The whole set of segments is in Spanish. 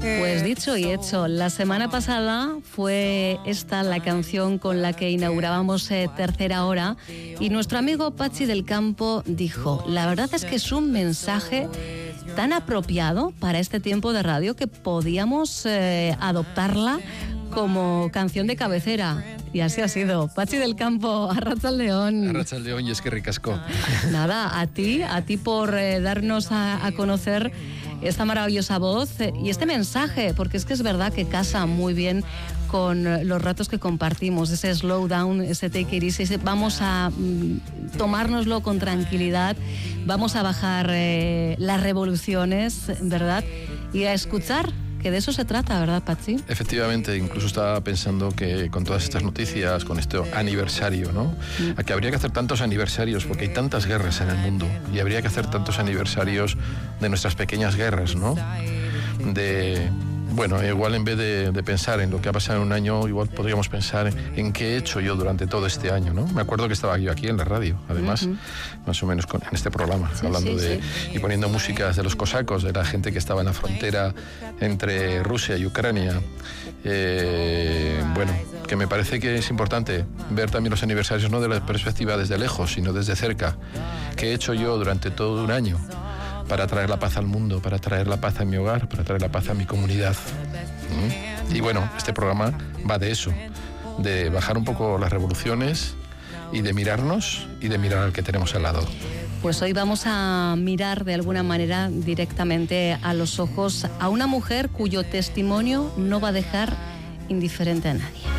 Pues dicho y hecho, la semana pasada fue esta la canción con la que inaugurábamos eh, tercera hora y nuestro amigo Pachi del Campo dijo, la verdad es que es un mensaje tan apropiado para este tiempo de radio que podíamos eh, adoptarla como canción de cabecera. Y así ha sido. Pachi del Campo, Arracha el León. Arracha el León y es que ricasco. Nada, a ti, a ti por eh, darnos a, a conocer esta maravillosa voz eh, y este mensaje, porque es que es verdad que casa muy bien con los ratos que compartimos, ese slow down, ese take it easy, ese vamos a mm, tomárnoslo con tranquilidad, vamos a bajar eh, las revoluciones, ¿verdad? Y a escuchar que de eso se trata, ¿verdad, Pachi? Efectivamente, incluso estaba pensando que con todas estas noticias, con este aniversario, ¿no? Mm. A que habría que hacer tantos aniversarios, porque hay tantas guerras en el mundo, y habría que hacer tantos aniversarios de nuestras pequeñas guerras, ¿no? De bueno, igual en vez de, de, pensar en lo que ha pasado en un año, igual podríamos pensar en, en, qué he hecho yo durante todo este año, ¿no? Me acuerdo que estaba yo aquí en la radio, además, uh -huh. más o menos con, en este programa, sí, hablando sí, de sí. y poniendo músicas de los cosacos, de la gente que estaba en la frontera entre Rusia y Ucrania. Eh, bueno, que me parece que es importante ver también los aniversarios no de la perspectiva desde lejos, sino desde cerca. ¿Qué he hecho yo durante todo un año? Para traer la paz al mundo, para traer la paz a mi hogar, para traer la paz a mi comunidad. ¿Mm? Y bueno, este programa va de eso, de bajar un poco las revoluciones y de mirarnos y de mirar al que tenemos al lado. Pues hoy vamos a mirar de alguna manera directamente a los ojos a una mujer cuyo testimonio no va a dejar indiferente a nadie.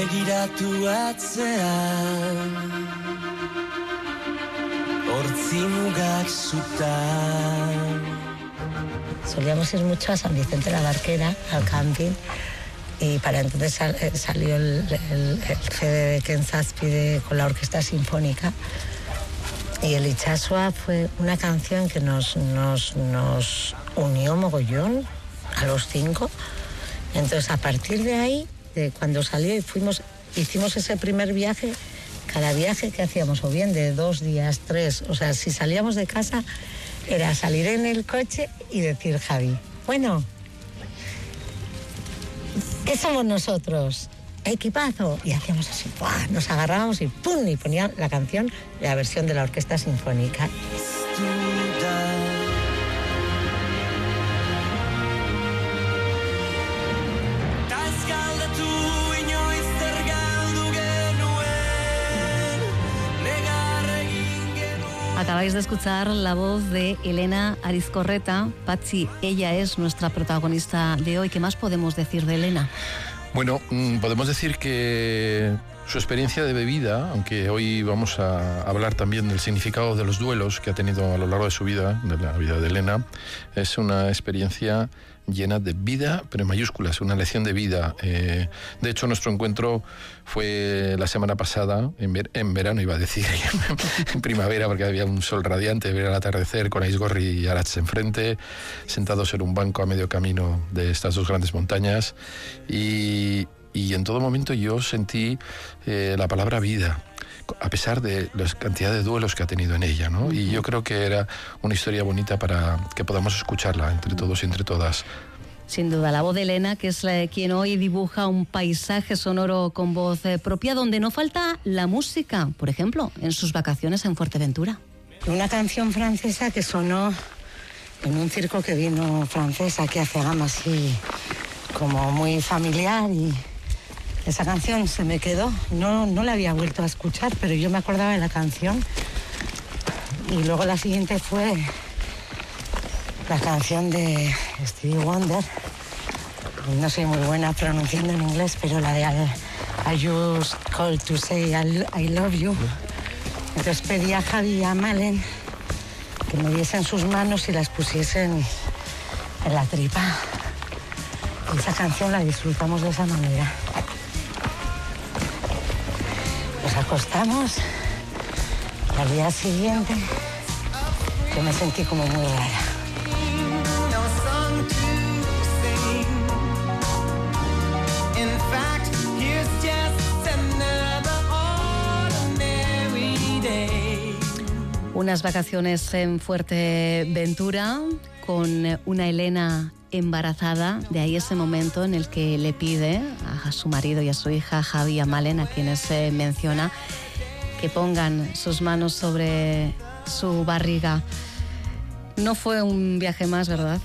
Begiratu atzean Hortzi mugak zutan Solíamos ir mucho a San Vicente la Barquera, al camping, y para entonces eh, salió el, el, el, CD de Ken Zazpide con la Orquesta Sinfónica. Y el Ichasua fue una canción que nos, nos, nos unió mogollón a los cinco. Entonces, a partir de ahí, cuando salió y fuimos, hicimos ese primer viaje, cada viaje que hacíamos, o bien de dos días, tres, o sea, si salíamos de casa, era salir en el coche y decir, Javi, bueno, ¿qué somos nosotros? Equipazo. Y hacíamos así, ¡buah! nos agarrábamos y ¡pum! y ponían la canción, la versión de la Orquesta Sinfónica. Acabáis de escuchar la voz de Elena Arizcorreta. Pachi, ella es nuestra protagonista de hoy. ¿Qué más podemos decir de Elena? Bueno, mm, podemos decir que su experiencia de bebida, aunque hoy vamos a hablar también del significado de los duelos que ha tenido a lo largo de su vida, de la vida de Elena, es una experiencia llena de vida, pero en mayúsculas, una lección de vida. Eh, de hecho, nuestro encuentro fue la semana pasada, en, ver, en verano iba a decir, en primavera, porque había un sol radiante, ver el atardecer con Aizgorri y Arats enfrente, sentados en un banco a medio camino de estas dos grandes montañas. Y, y en todo momento yo sentí eh, la palabra vida a pesar de la cantidad de duelos que ha tenido en ella, ¿no? Uh -huh. Y yo creo que era una historia bonita para que podamos escucharla entre todos y entre todas. Sin duda, la voz de Elena, que es la, quien hoy dibuja un paisaje sonoro con voz eh, propia, donde no falta la música, por ejemplo, en sus vacaciones en Fuerteventura. Una canción francesa que sonó en un circo que vino francesa, que hace gama así como muy familiar y esa canción se me quedó, no, no la había vuelto a escuchar, pero yo me acordaba de la canción. Y luego la siguiente fue la canción de Stevie Wonder. No soy muy buena pronunciando en inglés, pero la de I just called to say I, love you. Entonces pedí a Javi y a Malen que me diesen sus manos y las pusiesen en la tripa. Esa canción la disfrutamos de esa manera. Acostamos y al día siguiente yo me sentí como muy rara. Unas vacaciones en Fuerteventura con una Elena embarazada, de ahí ese momento en el que le pide a su marido y a su hija Javi y a Malen, a quienes se menciona, que pongan sus manos sobre su barriga. No fue un viaje más, ¿verdad?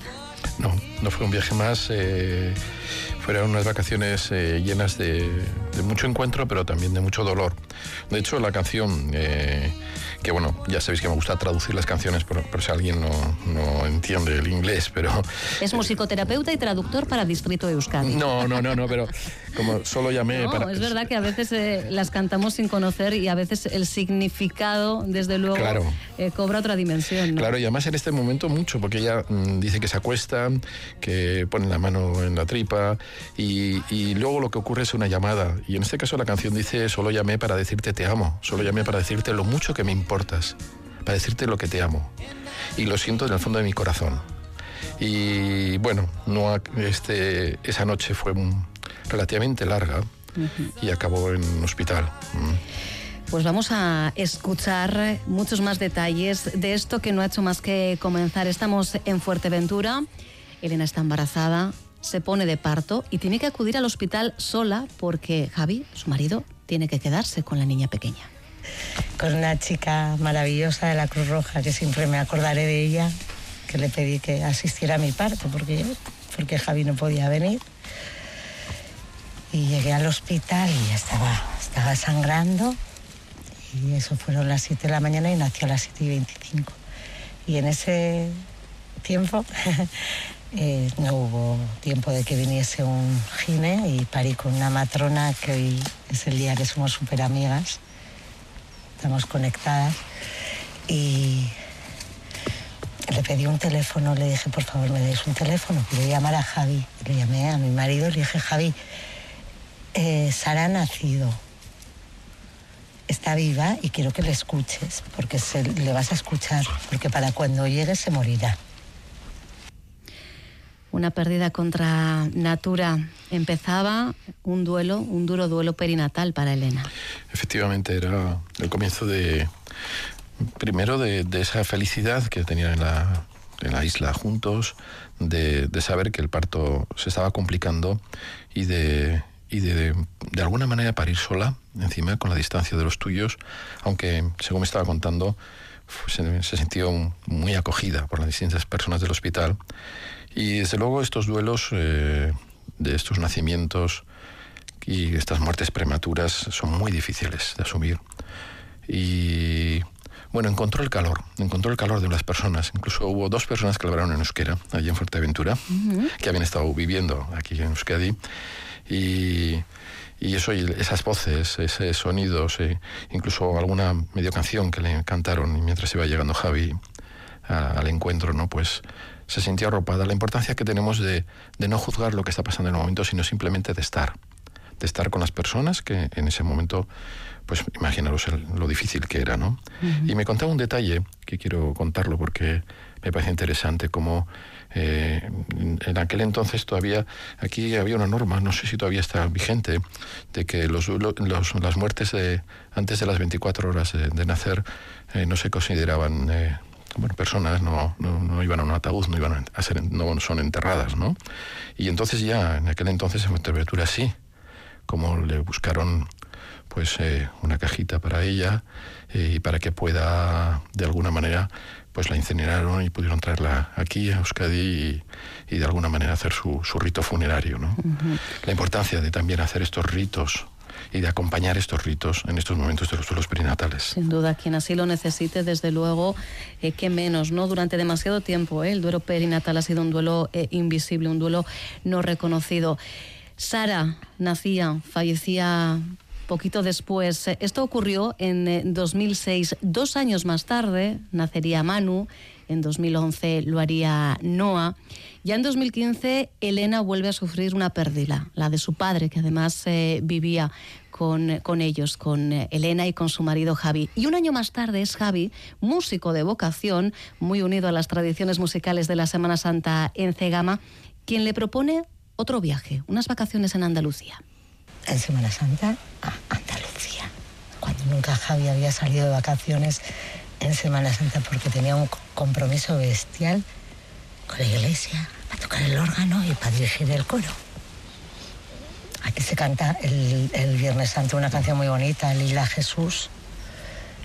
No, no fue un viaje más. eh, fueron unas vacaciones eh, llenas de, mucho encuentro, pero también de mucho dolor. De hecho, la canción, eh, que bueno, ya sabéis que me gusta traducir las canciones, por, por si alguien no, no entiende el inglés, pero Es musicoterapeuta y traductor para Distrito Euskadi. no, no, no, no, pero como solo llamé No, para... es verdad que a veces eh, las cantamos sin conocer y a veces el significado, desde luego, Claro. eh, cobra otra dimensión. ¿no? Claro, y además en este momento mucho, porque ella mm, dice que se acuesta, que pone la mano en la tripa y, y luego lo que ocurre es una llamada. Y en este caso la canción dice, solo llamé para decirte te amo, solo llamé para decirte lo mucho que me importas, para decirte lo que te amo. Y lo siento en el fondo de mi corazón. Y bueno, no, este, esa noche fue mm, relativamente larga y acabó en un hospital. Mm. Pues vamos a escuchar muchos más detalles de esto que no ha hecho más que comenzar. Estamos en Fuerteventura, Elena está embarazada, se pone de parto y tiene que acudir al hospital sola porque Javi, su marido, tiene que quedarse con la niña pequeña. Con una chica maravillosa de la Cruz Roja, que siempre me acordaré de ella, que le pedí que asistiera a mi parto, porque, porque Javi no podía venir. Y llegué al hospital y ya estaba, estaba sangrando. Y eso fueron las 7 de la mañana y nació a las 7 y 25. Y en ese tiempo eh, no hubo tiempo de que viniese un gine y parí con una matrona que hoy es el día que somos súper amigas. Estamos conectadas. Y le pedí un teléfono, le dije, por favor, me des un teléfono. Quiero llamar a Javi. Le llamé a mi marido le dije, Javi, eh, Sara ha nacido. Está viva y quiero que le escuches, porque se, le vas a escuchar, porque para cuando llegue se morirá. Una pérdida contra Natura. Empezaba un duelo, un duro duelo perinatal para Elena. Efectivamente, era el comienzo de, primero, de, de esa felicidad que tenían en la, en la isla juntos, de, de saber que el parto se estaba complicando y de, y de, de alguna manera parir sola, encima, con la distancia de los tuyos, aunque, según me estaba contando, se, se sintió muy acogida por las distintas personas del hospital. Y desde luego estos duelos eh, de estos nacimientos y estas muertes prematuras son muy difíciles de asumir. Y bueno, encontró el calor, encontró el calor de las personas. Incluso hubo dos personas que hablaron en euskera, allí en Fuerteventura, que habían estado viviendo aquí en Euskadi. Y, y eso, y esas voces, ese sonidos, eh, incluso alguna medio canción que le cantaron mientras iba llegando Javi a- al encuentro, ¿no? Pues se sentía arropada. La importancia que tenemos de, de no juzgar lo que está pasando en el momento, sino simplemente de estar. De estar con las personas que en ese momento, pues imaginaros el- lo difícil que era, ¿no? Y me contaba un detalle que quiero contarlo porque me parece interesante, como eh, en- aquel entonces todavía aquí había una norma, no sé si todavía está vigente, de que los, las muertes de, antes de las 24 horas de, nacer eh, no se consideraban eh, personas, no, no, iban a un ataúd, no, iban a ser, no son enterradas, ¿no? Y entonces ya, en aquel entonces en Fuerteventura sí, como le buscaron pues una cajita para ella y para que pueda de alguna manera pues la incineraron y pudieron traerla aquí a Euskadi y, y de alguna manera hacer su, su rito funerario. ¿no? La importancia de también hacer estos ritos y de acompañar estos ritos en estos momentos de los duelos perinatales. Sin duda, quien así lo necesite, desde luego, eh, que menos, ¿no? Durante demasiado tiempo, ¿eh? el duelo perinatal ha sido un duelo eh, invisible, un duelo no reconocido. Sara nacía, fallecía poquito después. Eh, Esto ocurrió en eh, 2006. Dos años más tarde nacería Manu En 2011 lo haría Noah. Ya en 2015, Elena vuelve a sufrir una pérdida, la de su padre, que además eh, vivía con, con, ellos, con eh, Elena y con su marido Javi. Y un año más tarde es Javi, músico de vocación, muy unido a las tradiciones musicales de la Semana Santa en Cegama, quien le propone otro viaje, unas vacaciones en Andalucía. En Semana Santa, a Andalucía. Cuando nunca Javi había salido de vacaciones en Semana Santa porque tenía un compromiso bestial con la iglesia, para tocar el órgano y para dirigir el coro. Aquí se canta el, Viernes Santo una canción muy bonita, Lila Jesús,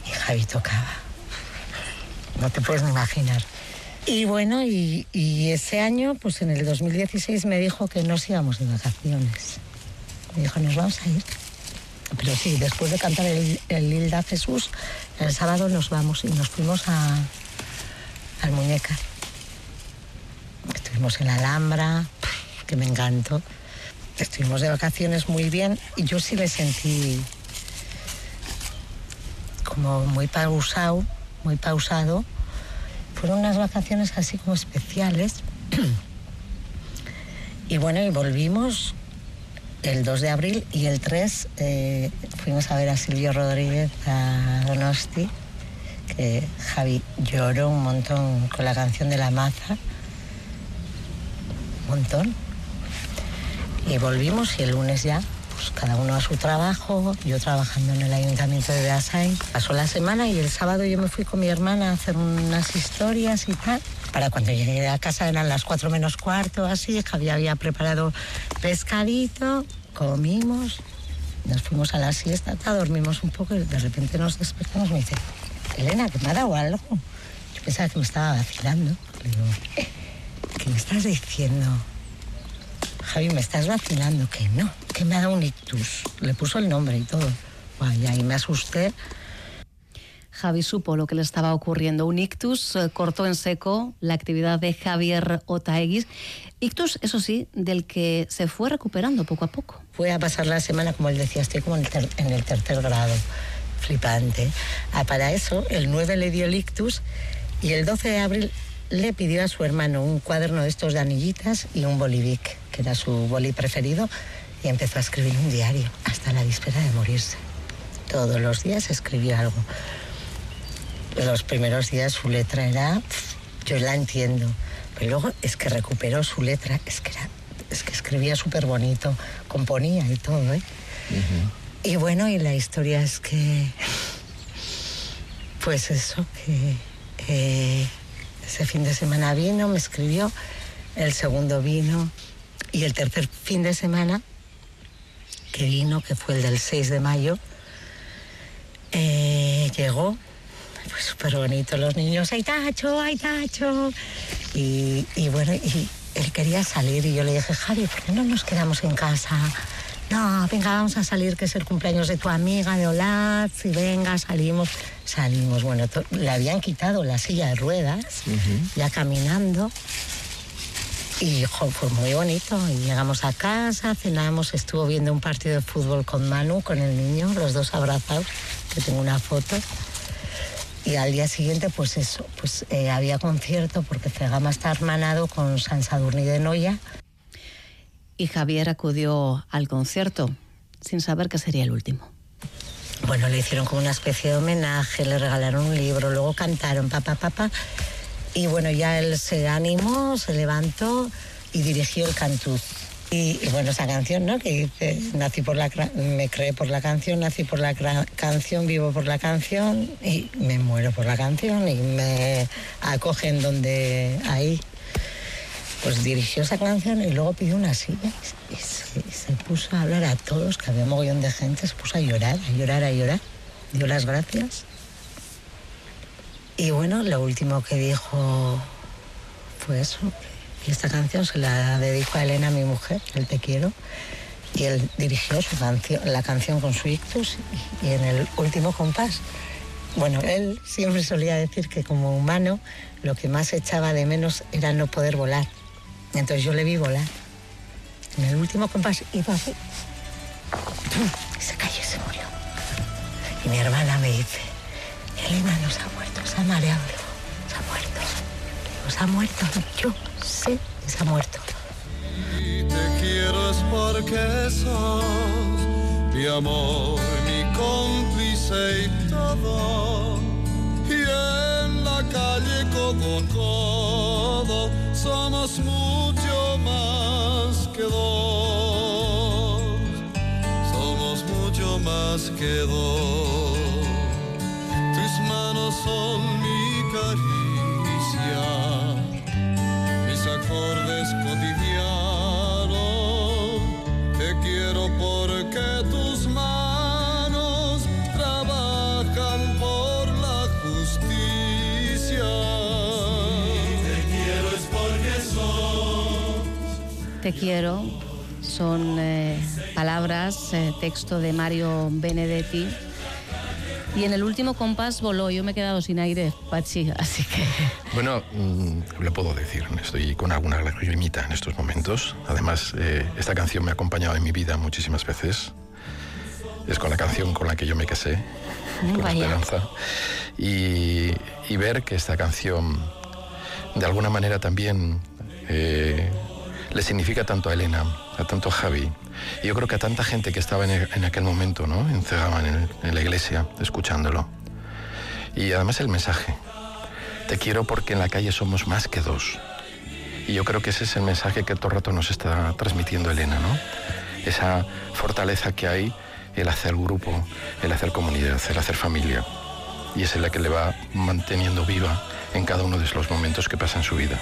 y Javi tocaba. No te puedes imaginar. Y bueno, y, y, ese año, pues en el 2016 me dijo que nos íbamos de vacaciones. Me dijo, nos vamos a ir. Pero sí, después de cantar el, el Lilda Jesús, el sábado nos vamos y nos fuimos a, al Muñeca. Estuvimos en la Alhambra, que me encantó. Estuvimos de vacaciones muy bien y yo sí le sentí como muy pausado, muy pausado. Fueron unas vacaciones así como especiales. y bueno, y volvimos el 2 de abril y el 3 eh, fuimos a ver a Silvio Rodríguez a Donosti, que Javi lloró un montón con la canción de la maza, un montón. Y volvimos y el lunes ya, pues cada uno a su trabajo, yo trabajando en el ayuntamiento de Beasain. Pasó la semana y el sábado yo me fui con mi hermana a hacer unas historias y tal. Para cuando llegué a casa eran las cuatro menos cuarto, así, Javi había preparado pescadito, comimos, nos fuimos a la siesta, dormimos un poco y de repente nos despertamos y me dice, Elena, que me ha dado algo. Yo pensaba que me estaba vacilando. ¿qué me estás diciendo? Javi, me estás vacilando, que no, que me ha dado un ictus. Le puso el nombre y todo. Guay, ahí me asusté. Javi supo lo que le estaba ocurriendo. Un ictus eh, cortó en seco la actividad de Javier Otaegui. Ictus, eso sí, del que se fue recuperando poco a poco. Fue a pasar la semana, como él decía, estoy como en el, ter en el tercer grado. Flipante. Ah, para eso, el 9 le dio el ictus y el 12 de abril le pidió a su hermano un cuaderno de estos de anillitas y un bolivic, que era su boli preferido, y empezó a escribir un diario hasta la víspera de morirse. Todos los días escribía algo. Los primeros días su letra era, yo la entiendo, pero luego es que recuperó su letra, es que, era, es que escribía súper bonito, componía y todo, ¿eh? Uh -huh. Y bueno, y la historia es que, pues eso, que eh, ese fin de semana vino, me escribió, el segundo vino, y el tercer fin de semana que vino, que fue el del 6 de mayo, eh, llegó, fue súper bonito, los niños, ¡ay, Tacho, ay, Tacho! Y, y, bueno, y él quería salir y yo le dije, Javi, ¿por qué no nos quedamos en casa? No, venga, vamos a salir, que es el cumpleaños de tu amiga de Olaz, y venga, salimos. Salimos, bueno, le habían quitado la silla de ruedas, uh -huh. ya caminando. Y jo, fue muy bonito. Y llegamos a casa, cenamos, estuvo viendo un partido de fútbol con Manu, con el niño, los dos abrazados, que tengo una foto. Y al día siguiente, pues eso, pues eh, había concierto porque Cegama está hermanado con San Sadurní de Noya. Y Javier acudió al concierto sin saber que sería el último. Bueno, le hicieron como una especie de homenaje, le regalaron un libro, luego cantaron papá, papá. Y bueno, ya él se animó, se levantó y dirigió el cantuz. Y, bueno, esa canción, ¿no? Que dice, nací por la, me creé por la canción, nací por la canción, vivo por la canción y me muero por la canción y me acogen donde ahí. Pues dirigió esa canción y luego pidió una silla y se, puso a hablar a todos, que había mogollón de gente, se puso a llorar, a llorar, a llorar. Dio las gracias. Y bueno, lo último que dijo fue eso, y esta canción se la dedico a Elena, mi mujer, el Te Quiero. Y él dirigió su canción, la canción con su ictus y, en el último compás. Bueno, él siempre solía decir que como humano lo que más echaba de menos era no poder volar. Entonces yo le vi volar. En el último compás iba así. Y se cayó y se murió. Y mi hermana me dice, Elena nos ha muerto, se ha mareado, se ha muerto. pues ha muerto. Yo se ha muerto. Y te quiero es porque sos mi amor, mi cómplice y todo. Y en la calle codo a codo somos mucho más que dos. Somos mucho más que dos. Te quiero son eh, palabras, eh, texto de Mario Benedetti. Y en el último compás voló, yo me he quedado sin aire, Pachi, así que... Bueno, mm, le puedo decir, estoy con alguna lagrimita en estos momentos. Además, eh, esta canción me ha acompañado en mi vida muchísimas veces. Es con la canción con la que yo me casé, Mm, con vaya. Esperanza. Y, y ver que esta canción, de alguna manera también, le significa tanto a Elena, a tanto a Javi. Y yo creo que a tanta gente que estaba en, en aquel momento, ¿no? En Cegaban, en, en la iglesia, escuchándolo. Y además el mensaje. Te quiero porque en la calle somos más que dos. Y yo creo que ese es el mensaje que todo el rato nos está transmitiendo Elena, ¿no? Esa fortaleza que hay, el hacer grupo, el hacer comunidad, el hacer familia. Y es la que le va manteniendo viva en cada uno de los momentos que pasa en su vida.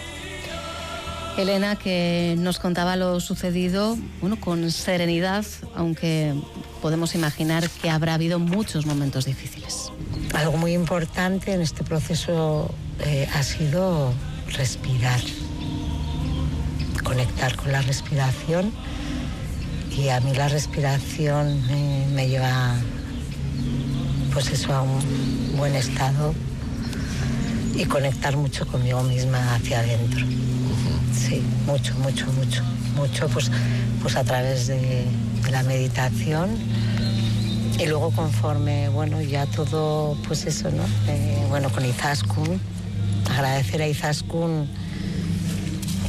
Elena, que nos contaba lo sucedido, bueno, con serenidad, aunque podemos imaginar que habrá habido muchos momentos difíciles. Algo muy importante en este proceso eh, ha sido respirar, conectar con la respiración y a mí la respiración me, lleva pues eso a un buen estado y conectar mucho conmigo misma hacia adentro. Sí, mucho, mucho, mucho, mucho pues, pues a través de, la meditación y luego conforme, bueno, ya todo, pues eso, ¿no? Eh, bueno, con Izaskun, agradecer a Izaskun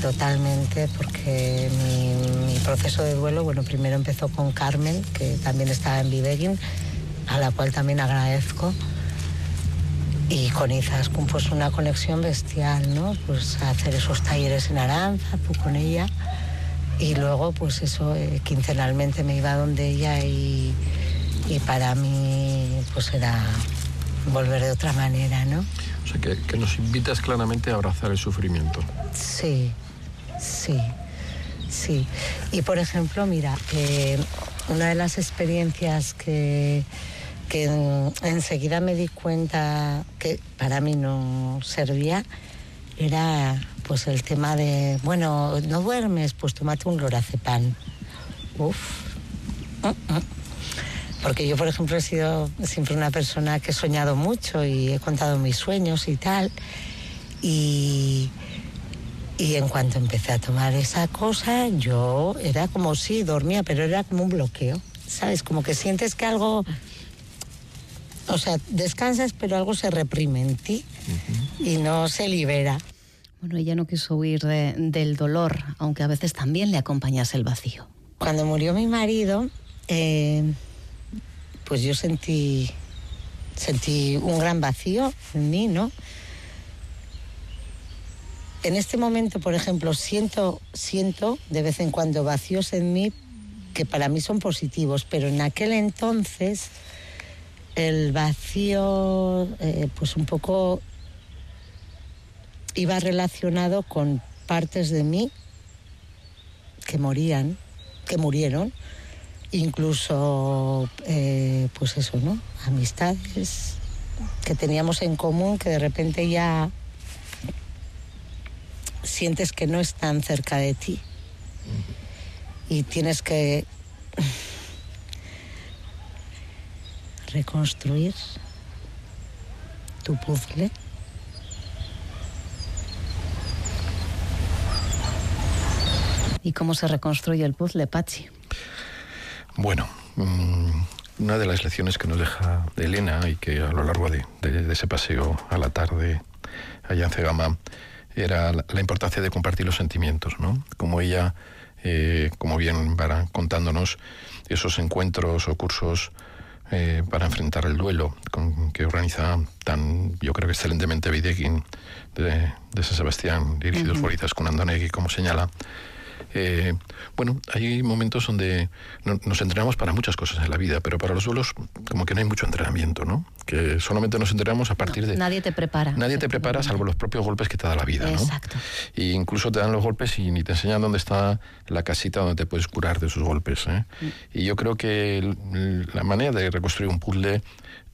totalmente porque mi, proceso de duelo, bueno, primero empezó con Carmen, que también estaba en Vivegin, a la cual también agradezco. Y con Izaskun, pues una conexión bestial, ¿no? Pues hacer esos talleres en Aranza, tú con ella. Y luego, pues eso, eh, quincenalmente me iba donde ella y, y para mí, pues era volver de otra manera, ¿no? O sea, que, que nos invitas claramente a abrazar el sufrimiento. Sí, sí, sí. Y por ejemplo, mira, eh, una de las experiencias que, que en- enseguida me di cuenta que para mí no servía era pues el tema de, bueno, no duermes, pues tómate un lorazepam. Uf. Porque yo, por ejemplo, he sido siempre una persona que he soñado mucho y he contado mis sueños y tal. Y, y en cuanto empecé a tomar esa cosa, yo era como si dormía, pero era como un bloqueo. ¿Sabes? Como que sientes que algo. O sea, descansas, pero algo se reprime en ti y no se libera. Bueno, ella no quiso huir de- del dolor, aunque a veces también le acompañase el vacío. Cuando murió mi marido, eh, pues yo sentí, sentí un gran vacío en mí, ¿no? En este momento, por ejemplo, siento, siento de vez en cuando vacíos en mí que para mí son positivos, pero en aquel entonces el vacío, eh, pues un poco iba relacionado con partes de mí que morían, que murieron, incluso, eh, pues eso, ¿no? Amistades que teníamos en común que de repente ya sientes que no están cerca de ti y tienes que reconstruir tu puzzle. ¿Y cómo se reconstruye el puzzle, Pachi? Bueno, mm, una de las lecciones que nos deja Elena y que a lo largo de, ese paseo a la tarde allá en Cegama, era la, importancia de compartir los sentimientos, ¿no? Como ella, eh, como bien para contándonos, esos encuentros o cursos eh, para enfrentar el duelo con, que organiza tan, yo creo que excelentemente Videkin de, de San Sebastián, dirigidos por Izaskun Andonegui, como señala. Eh, bueno, hay momentos donde no- nos entrenamos para muchas cosas en la vida, pero para los duelos como que no hay mucho entrenamiento, ¿no? Que solamente nos entrenamos a partir de... Nadie te prepara. Nadie te prepara salvo los propios golpes que te da la vida, ¿no? Exacto. Y incluso te dan los golpes y ni te enseñan dónde está la casita donde te puedes curar de esos golpes. ¿eh? Y yo creo que la manera de reconstruir un puzzle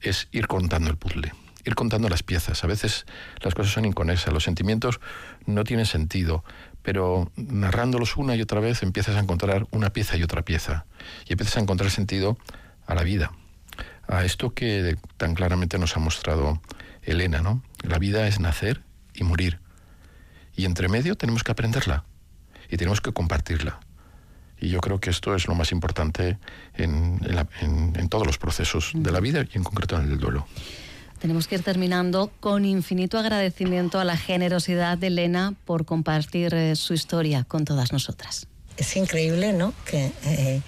es ir contando el puzzle, ir contando las piezas. A veces las cosas son inconexas, los sentimientos no tienen sentido, pero narrándolos una y otra vez empiezas a encontrar una pieza y otra pieza. Y empiezas a encontrar sentido a la vida, a esto que tan claramente nos ha mostrado Elena, ¿no? La vida es nacer y morir. Y entre medio tenemos que aprenderla y tenemos que compartirla. Y yo creo que esto es lo más importante en, en la- en- en todos los procesos de la vida y en concreto en el duelo. Tenemos que ir terminando con infinito agradecimiento a la generosidad de Elena por compartir eh, su historia con todas nosotras. Es increíble, ¿no? Que, eh,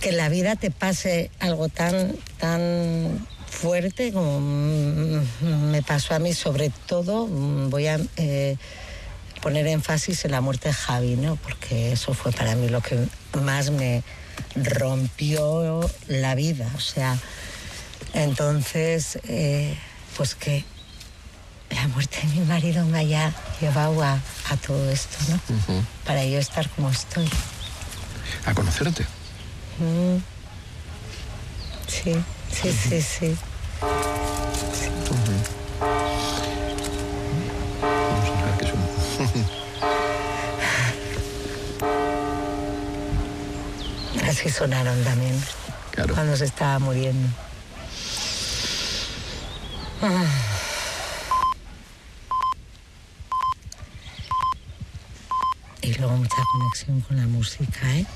que la vida te pase algo tan, tan fuerte como me pasó a mí, sobre todo voy a eh, poner énfasis en la muerte de Javi, ¿no? Porque eso fue para mí lo que más me rompió la vida. O sea, entonces, eh, pues que la muerte de mi marido me haya llevado a, a todo esto, ¿no? Para yo estar como estoy. A conocerte. Mm. Sí, sí, sí, sí. Vamos a ver qué un- Así sonaron también Claro. cuando se estaba muriendo. Y luego mucha conexión con la música, ¿eh?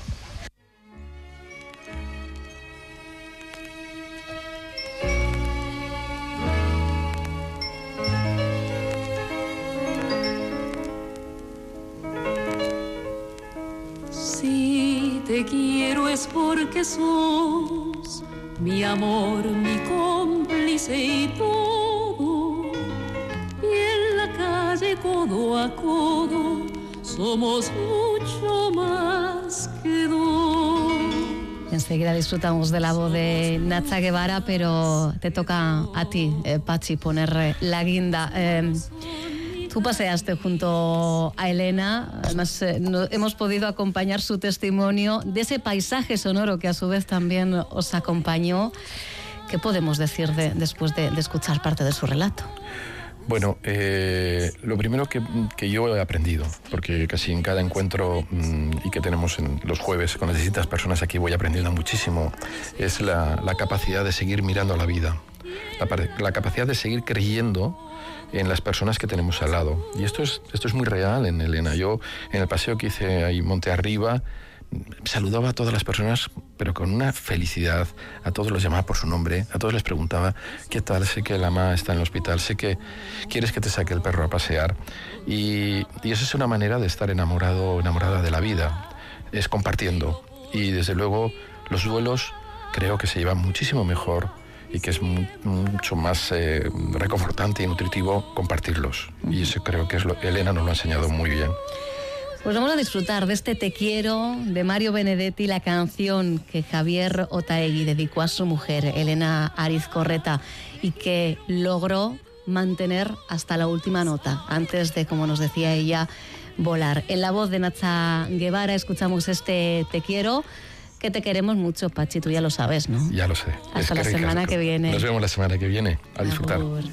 Si te quiero es porque sos mi amor, somos mucho más que dos. Enseguida disfrutamos de la voz de Nacha Guevara, pero te toca a ti, eh, Pachi, poner eh, la guinda. Eh, tú paseaste junto a Elena, además eh, no- hemos podido acompañar su testimonio de ese paisaje sonoro que a su vez también os acompañó. ¿Qué podemos decir de- después de, de escuchar parte de su relato? Bueno, eh, lo primero que, que yo he aprendido, porque casi en cada encuentro mm, y que tenemos en los jueves con las distintas personas aquí voy aprendiendo muchísimo, es la, capacidad de seguir mirando a la vida, la capacidad de seguir creyendo en las personas que tenemos al lado. Y esto es, esto es muy real en Elena. Yo en el paseo que hice ahí Monte Arriba, saludaba a todas las personas, pero con una felicidad. A todos los llamaba por su nombre, a todos les preguntaba, ¿qué tal? Sé que la mamá está en el hospital, sé que quieres que te saque el perro a pasear. Y, y esa es una manera de estar enamorado, enamorada de la vida, es compartiendo. Y desde luego los duelos creo que se llevan muchísimo mejor y que es mu- mucho más eh, reconfortante y nutritivo compartirlos. Y eso creo que Elena nos lo ha enseñado muy bien. Pues vamos a disfrutar de este Te quiero de Mario Benedetti, la canción que Javier Otaegui dedicó a su mujer, Elena Ariz Correta, y que logró mantener hasta la última nota, antes de, como nos decía ella, volar. En la voz de Nacha Guevara escuchamos este Te quiero, que te queremos mucho, Pachi, tú ya lo sabes, ¿no? Ya lo sé. Hasta Es la que semana que viene. Nos vemos la semana que viene. A disfrutar.